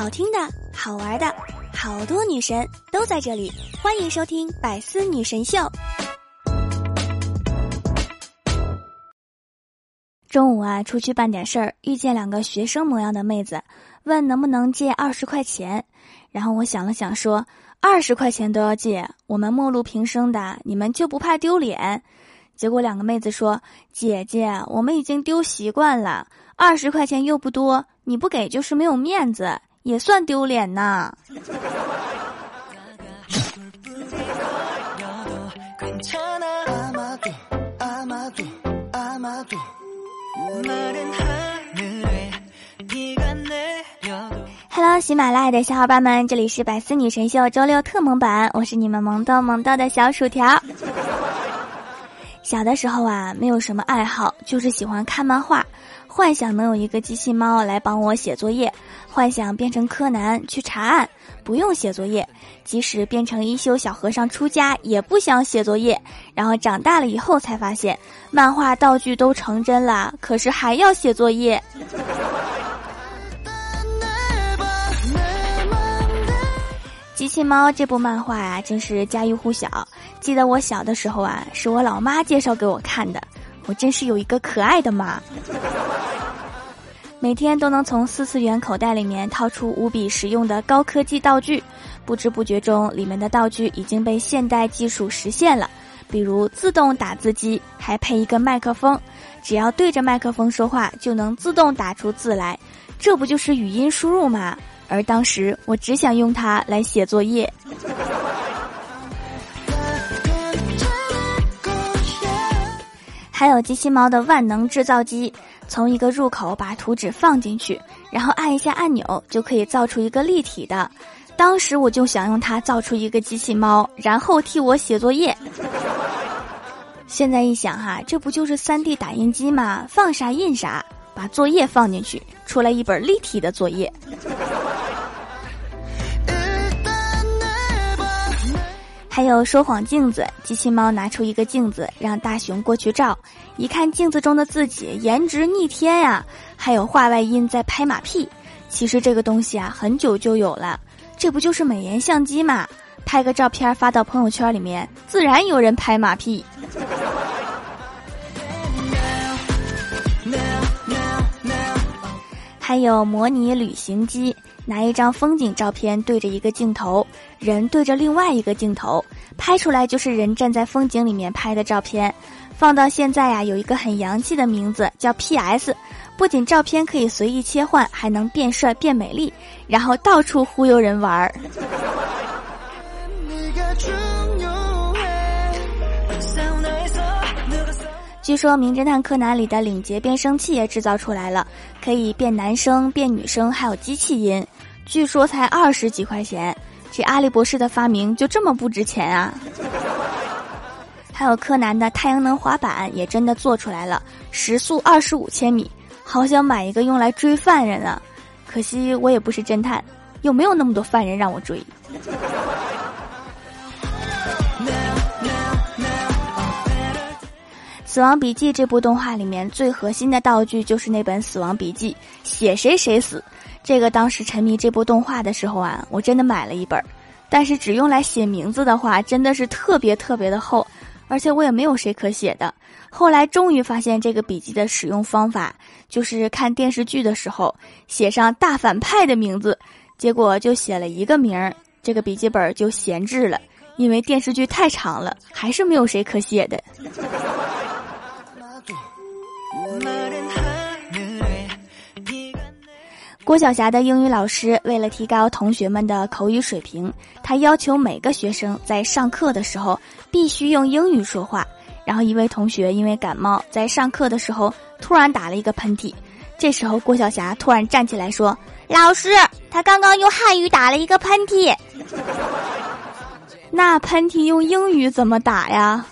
好听的、好玩的，好多女神都在这里，欢迎收听《百思女神秀》。中午啊，出去办点事儿，遇见两个学生模样的妹子，问能不能借二十块钱。然后我想了想，说二十块钱都要借，我们陌路平生的，你们就不怕丢脸？结果两个妹子说：“姐姐，我们已经丢习惯了，二十块钱又不多，你不给就是没有面子，也算丢脸呐。”喜马拉雅的小伙伴们，这里是百思女神秀周六特萌版，我是你们萌逗萌逗的小薯条。小的时候啊，没有什么爱好，就是喜欢看漫画，幻想能有一个机器猫来帮我写作业，幻想变成柯南去查案，不用写作业；即使变成一休小和尚出家，也不想写作业。然后长大了以后才发现，漫画道具都成真了，可是还要写作业。机器猫这部漫画啊，真是家喻户晓。记得我小的时候啊，是我老妈介绍给我看的。我真是有一个可爱的妈。每天都能从四次元口袋里面掏出无比实用的高科技道具，不知不觉中，里面的道具已经被现代技术实现了。比如自动打字机，还配一个麦克风，只要对着麦克风说话，就能自动打出字来。这不就是语音输入吗？而当时我只想用它来写作业。还有机器猫的万能制造机，从一个入口把图纸放进去，然后按一下按钮就可以造出一个立体的。当时我就想用它造出一个机器猫，然后替我写作业。现在一想哈，这不就是三 D 打印机吗？放啥印啥，把作业放进去，出来一本立体的作业。还有说谎镜子，机器猫拿出一个镜子，让大熊过去照，一看镜子中的自己，颜值逆天呀！还有话外音在拍马屁，其实这个东西啊，很久就有了，这不就是美颜相机嘛？拍个照片发到朋友圈里面，自然有人拍马屁。还有模拟旅行机。拿一张风景照片对着一个镜头，人对着另外一个镜头，拍出来就是人站在风景里面拍的照片。放到现在呀，有一个很洋气的名字叫 PS，不仅照片可以随意切换，还能变帅变美丽，然后到处忽悠人玩儿。据说《名侦探柯南》里的领结变声器也制造出来了，可以变男生、变女生，还有机器音。据说才二十几块钱，这阿笠博士的发明就这么不值钱啊！还有柯南的太阳能滑板也真的做出来了，时速二十五千米，好想买一个用来追犯人啊！可惜我也不是侦探，又没有那么多犯人让我追。《死亡笔记》这部动画里面最核心的道具就是那本《死亡笔记》，写谁谁死。这个当时沉迷这部动画的时候啊，我真的买了一本，但是只用来写名字的话，真的是特别特别的厚，而且我也没有谁可写的。后来终于发现这个笔记的使用方法，就是看电视剧的时候写上大反派的名字，结果就写了一个名儿，这个笔记本就闲置了，因为电视剧太长了，还是没有谁可写的。郭晓霞的英语老师为了提高同学们的口语水平，他要求每个学生在上课的时候必须用英语说话。然后一位同学因为感冒，在上课的时候突然打了一个喷嚏。这时候郭晓霞突然站起来说：“老师，他刚刚用汉语打了一个喷嚏。那喷嚏用英语怎么打呀？”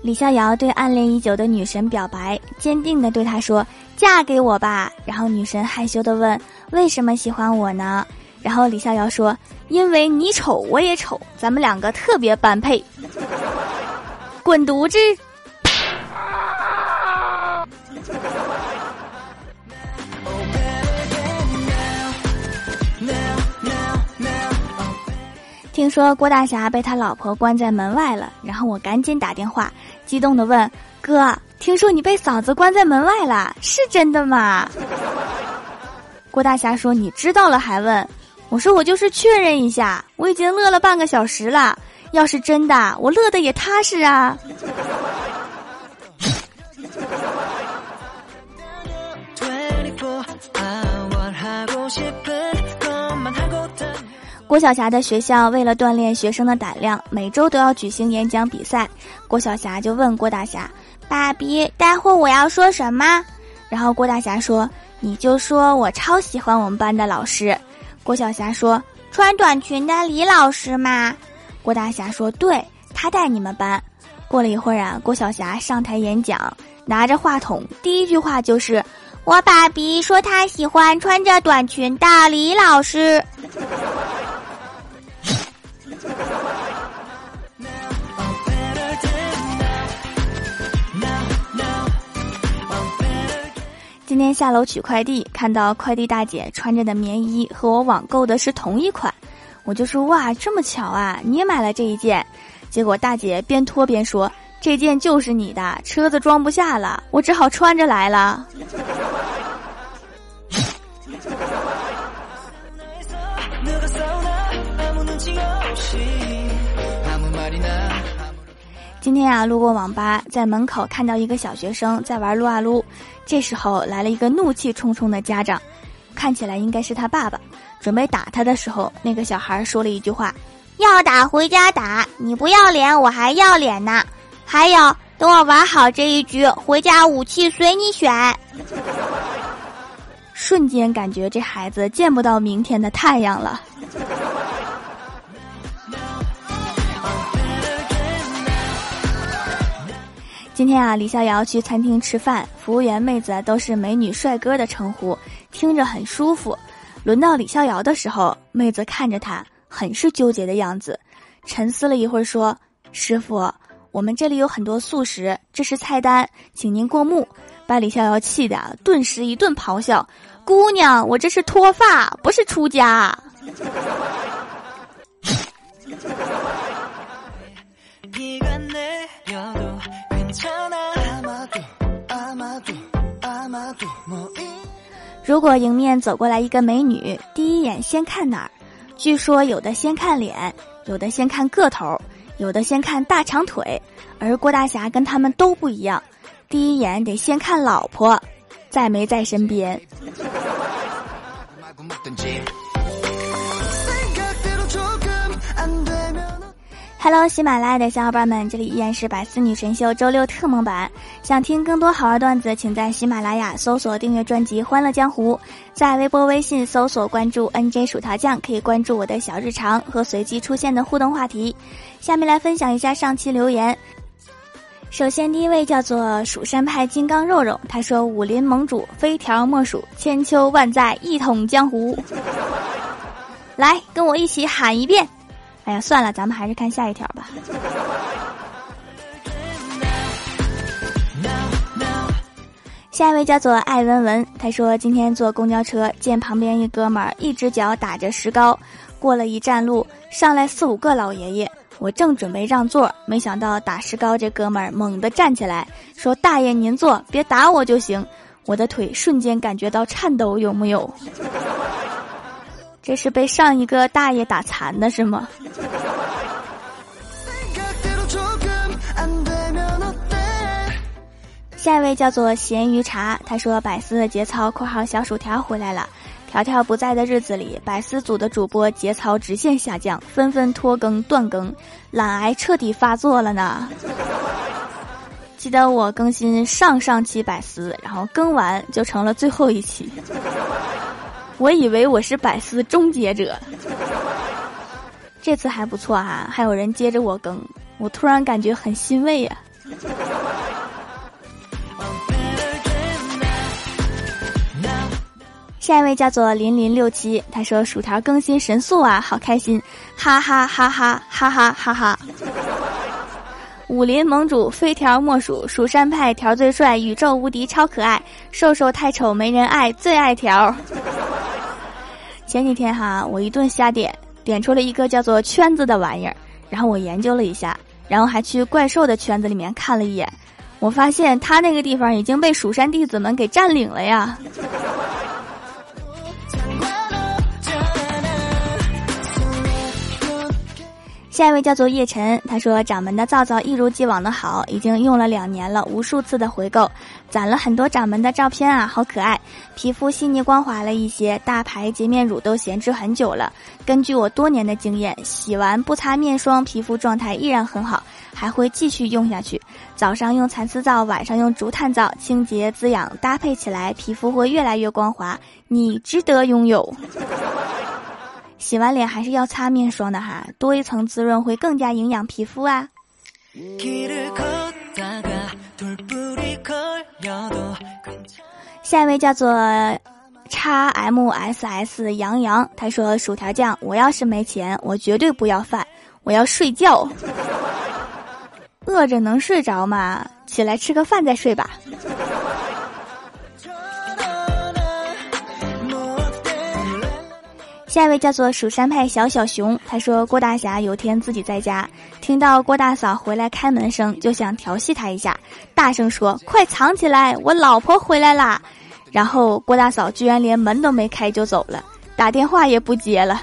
李逍遥对暗恋已久的女神表白，坚定的对她说：“嫁给我吧。”然后女神害羞的问：“为什么喜欢我呢？”然后李逍遥说：“因为你丑，我也丑，咱们两个特别般配。”滚犊子！听说郭大侠被他老婆关在门外了，然后我赶紧打电话，激动的问哥：“听说你被嫂子关在门外了，是真的吗？” 郭大侠说：“你知道了还问？”我说：“我就是确认一下，我已经乐了半个小时了。要是真的，我乐的也踏实啊。”郭晓霞的学校为了锻炼学生的胆量，每周都要举行演讲比赛。郭晓霞就问郭大侠：“爸比，待会我要说什么？”然后郭大侠说：“你就说我超喜欢我们班的老师。”郭晓霞说：“穿短裙的李老师吗？”郭大侠说：“对，他带你们班。”过了一会儿啊，郭晓霞上台演讲，拿着话筒，第一句话就是：“我爸比说他喜欢穿着短裙的李老师。”今天下楼取快递，看到快递大姐穿着的棉衣和我网购的是同一款，我就说哇，这么巧啊，你也买了这一件。结果大姐边脱边说：“这件就是你的，车子装不下了，我只好穿着来了。”今天啊，路过网吧，在门口看到一个小学生在玩撸啊撸。这时候来了一个怒气冲冲的家长，看起来应该是他爸爸，准备打他的时候，那个小孩说了一句话：“要打回家打，你不要脸，我还要脸呢。还有，等我玩好这一局，回家武器随你选。”瞬间感觉这孩子见不到明天的太阳了。今天啊，李逍遥去餐厅吃饭，服务员妹子都是美女帅哥的称呼，听着很舒服。轮到李逍遥的时候，妹子看着他，很是纠结的样子，沉思了一会儿说：“师傅，我们这里有很多素食，这是菜单，请您过目。”把李逍遥气的顿时一顿咆哮：“姑娘，我这是脱发，不是出家。”如果迎面走过来一个美女，第一眼先看哪儿？据说有的先看脸，有的先看个头，有的先看大长腿，而郭大侠跟他们都不一样，第一眼得先看老婆，在没在身边。Hello，喜马拉雅的小伙伴们，这里依然是百思女神秀周六特蒙版。想听更多好玩段子，请在喜马拉雅搜索订阅专辑《欢乐江湖》，在微博、微信搜索关注 NJ 薯条酱，可以关注我的小日常和随机出现的互动话题。下面来分享一下上期留言。首先，第一位叫做蜀山派金刚肉肉，他说：“武林盟主非条莫属，千秋万载一统江湖。”来，跟我一起喊一遍。哎呀，算了，咱们还是看下一条吧。下一位叫做艾文文，他说今天坐公交车，见旁边一哥们儿一只脚打着石膏，过了一站路，上来四五个老爷爷，我正准备让座，没想到打石膏这哥们儿猛地站起来，说：“大爷您坐，别打我就行。”我的腿瞬间感觉到颤抖，有木有？这是被上一个大爷打残的是吗？下一位叫做咸鱼茶，他说百思的节操（括号小薯条）回来了。条条不在的日子里，百思组的主播节操直线下降，纷纷拖更断更，懒癌彻底发作了呢。记得我更新上上期百思，然后更完就成了最后一期。我以为我是百思终结者，这次还不错哈，还有人接着我更，我突然感觉很欣慰呀。下一位叫做零零六七，他说薯条更新神速啊，好开心，哈哈哈哈哈哈哈哈。武林盟主非条莫属，蜀山派条最帅，宇宙无敌超可爱，瘦瘦太丑没人爱，最爱条。前几天哈，我一顿瞎点，点出了一个叫做圈子的玩意儿，然后我研究了一下，然后还去怪兽的圈子里面看了一眼，我发现他那个地方已经被蜀山弟子们给占领了呀。下一位叫做叶晨，他说掌门的皂皂一如既往的好，已经用了两年了，无数次的回购，攒了很多掌门的照片啊，好可爱，皮肤细腻光滑了一些，大牌洁面乳都闲置很久了。根据我多年的经验，洗完不擦面霜，皮肤状态依然很好，还会继续用下去。早上用蚕丝皂，晚上用竹炭皂，清洁滋养搭配起来，皮肤会越来越光滑，你值得拥有。洗完脸还是要擦面霜的哈，多一层滋润会更加营养皮肤啊。下一位叫做叉 M S S 杨洋，他说：“薯条酱，我要是没钱，我绝对不要饭，我要睡觉。饿着能睡着吗？起来吃个饭再睡吧。”下一位叫做蜀山派小小熊，他说郭大侠有天自己在家，听到郭大嫂回来开门声，就想调戏她一下，大声说：“快藏起来，我老婆回来啦！”然后郭大嫂居然连门都没开就走了，打电话也不接了。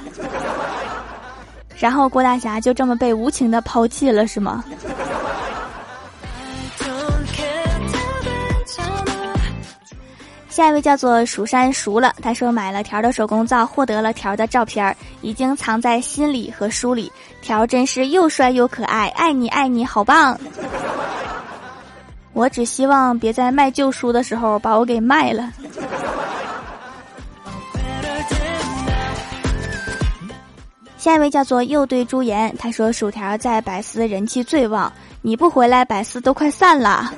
然后郭大侠就这么被无情的抛弃了，是吗？下一位叫做蜀山熟了，他说买了条的手工皂，获得了条的照片，已经藏在心里和书里。条真是又帅又可爱，爱你爱你好棒！我只希望别在卖旧书的时候把我给卖了。下一位叫做又对朱颜，他说薯条在百思人气最旺，你不回来百思都快散了。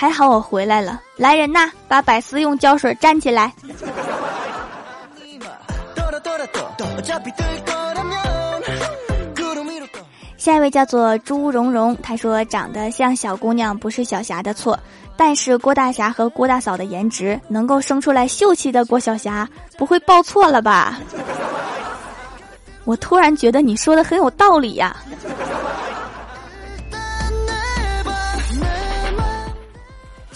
还好我回来了，来人呐，把百思用胶水粘起来。下一位叫做朱蓉蓉，她说长得像小姑娘不是小霞的错，但是郭大侠和郭大嫂的颜值能够生出来秀气的郭小霞，不会报错了吧？我突然觉得你说的很有道理呀。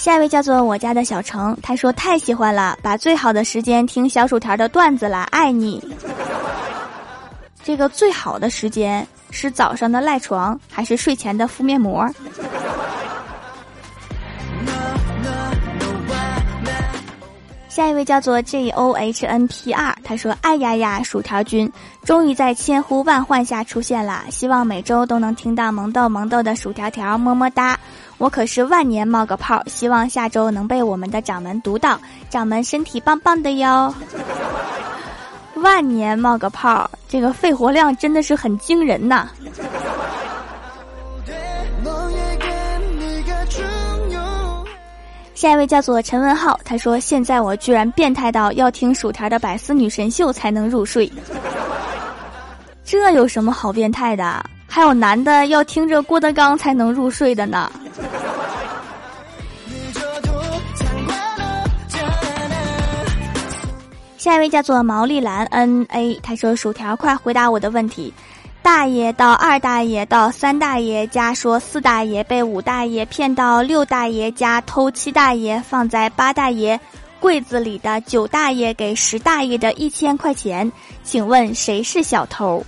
下一位叫做我家的小程，他说太喜欢了，把最好的时间听小薯条的段子了，爱你。这个最好的时间是早上的赖床，还是睡前的敷面膜？下一位叫做 J O H N P 二他说：“哎呀呀，薯条君终于在千呼万唤下出现了，希望每周都能听到萌豆萌豆的薯条条，么么哒。”我可是万年冒个泡，希望下周能被我们的掌门读到。掌门身体棒棒的哟！万年冒个泡，这个肺活量真的是很惊人呐。下一位叫做陈文浩，他说：“现在我居然变态到要听薯条的百思女神秀才能入睡，这有什么好变态的？还有男的要听着郭德纲才能入睡的呢。”下一位叫做毛利兰 N A，他说：“薯条，快回答我的问题。大爷到二大爷到三大爷家说四大爷被五大爷骗到六大爷家偷七大爷放在八大爷柜子里的九大爷给十大爷的一千块钱，请问谁是小偷？”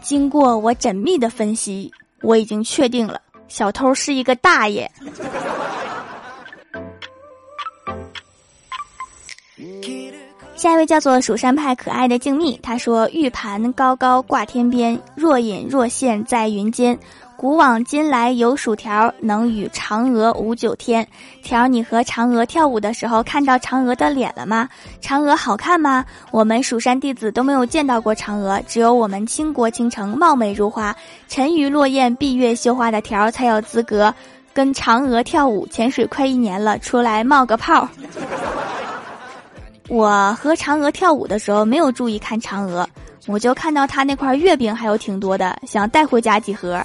经过我缜密的分析，我已经确定了，小偷是一个大爷。下一位叫做蜀山派可爱的静谧，他说：“玉盘高高挂天边，若隐若现在云间。古往今来有薯条，能与嫦娥舞九天。条，你和嫦娥跳舞的时候看到嫦娥的脸了吗？嫦娥好看吗？我们蜀山弟子都没有见到过嫦娥，只有我们倾国倾城、貌美如花、沉鱼落雁、闭月羞花的条才有资格跟嫦娥跳舞。潜水快一年了，出来冒个泡。”我和嫦娥跳舞的时候没有注意看嫦娥，我就看到他那块月饼还有挺多的，想带回家几盒。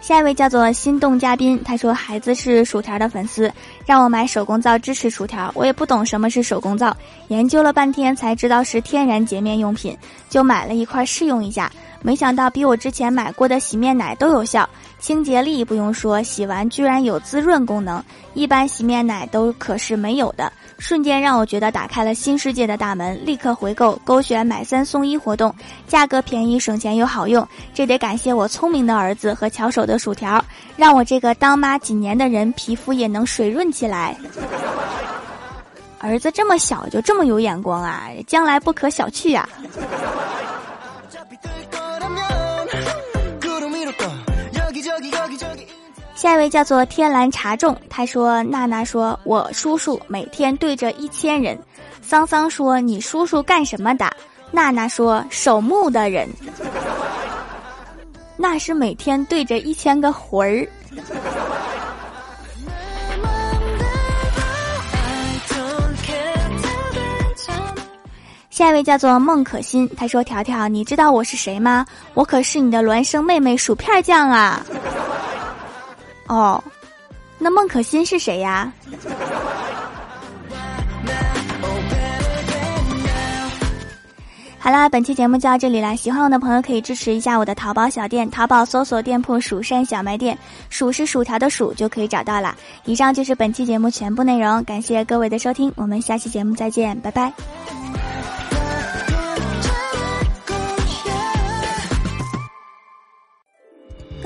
下一位叫做心动嘉宾，他说孩子是薯条的粉丝，让我买手工皂支持薯条。我也不懂什么是手工皂，研究了半天才知道是天然洁面用品，就买了一块试用一下。没想到比我之前买过的洗面奶都有效，清洁力不用说，洗完居然有滋润功能，一般洗面奶都可是没有的。瞬间让我觉得打开了新世界的大门，立刻回购，勾选买三送一活动，价格便宜，省钱又好用，这得感谢我聪明的儿子和巧手的薯条，让我这个当妈几年的人皮肤也能水润起来。儿子这么小就这么有眼光啊，将来不可小觑啊！下一位叫做天蓝茶众，他说：“娜娜说，我叔叔每天对着一千人。”桑桑说：“你叔叔干什么的？”娜娜说：“守墓的人。”那是每天对着一千个魂儿。下一位叫做孟可心，他说：“条条，你知道我是谁吗？我可是你的孪生妹妹薯片酱啊。”哦，那孟可欣是谁呀？好啦，本期节目就到这里啦！喜欢我的朋友可以支持一下我的淘宝小店，淘宝搜索店铺“蜀山小卖店”，蜀是薯条的蜀就可以找到啦。以上就是本期节目全部内容，感谢各位的收听，我们下期节目再见，拜拜。